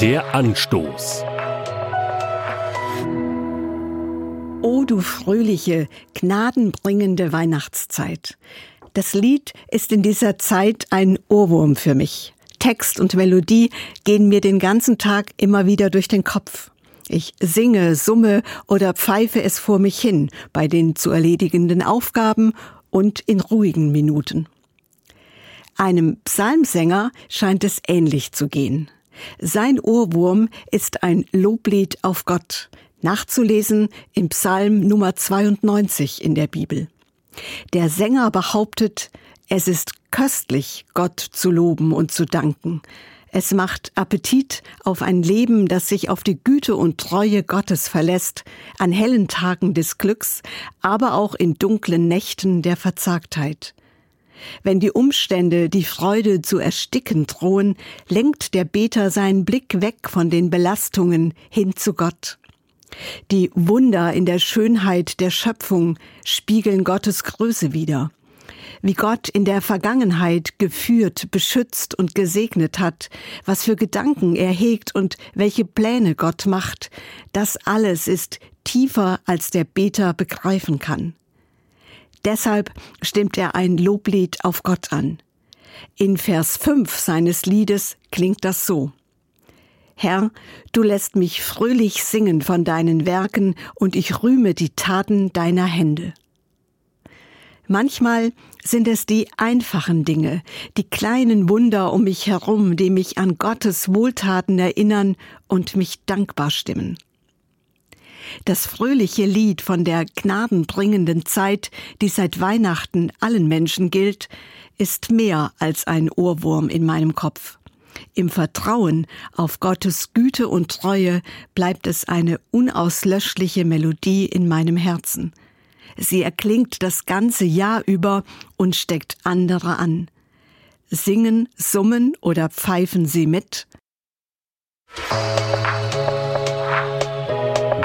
Der Anstoß. O du fröhliche, gnadenbringende Weihnachtszeit. Das Lied ist in dieser Zeit ein Ohrwurm für mich. Text und Melodie gehen mir den ganzen Tag immer wieder durch den Kopf. Ich singe, summe oder pfeife es vor mich hin bei den zu erledigenden Aufgaben und in ruhigen Minuten. Einem Psalmsänger scheint es ähnlich zu gehen. Sein Ohrwurm ist ein Loblied auf Gott, nachzulesen im Psalm Nummer 92 in der Bibel. Der Sänger behauptet, es ist köstlich, Gott zu loben und zu danken. Es macht Appetit auf ein Leben, das sich auf die Güte und Treue Gottes verlässt, an hellen Tagen des Glücks, aber auch in dunklen Nächten der Verzagtheit. Wenn die Umstände die Freude zu ersticken drohen, lenkt der Beter seinen Blick weg von den Belastungen hin zu Gott. Die Wunder in der Schönheit der Schöpfung spiegeln Gottes Größe wider. Wie Gott in der Vergangenheit geführt, beschützt und gesegnet hat, was für Gedanken er hegt und welche Pläne Gott macht, das alles ist tiefer als der Beter begreifen kann. Deshalb stimmt er ein Loblied auf Gott an. In Vers 5 seines Liedes klingt das so. Herr, du lässt mich fröhlich singen von deinen Werken und ich rühme die Taten deiner Hände. Manchmal sind es die einfachen Dinge, die kleinen Wunder um mich herum, die mich an Gottes Wohltaten erinnern und mich dankbar stimmen. Das fröhliche Lied von der gnadenbringenden Zeit, die seit Weihnachten allen Menschen gilt, ist mehr als ein Ohrwurm in meinem Kopf. Im Vertrauen auf Gottes Güte und Treue bleibt es eine unauslöschliche Melodie in meinem Herzen. Sie erklingt das ganze Jahr über und steckt andere an. Singen, summen oder pfeifen Sie mit?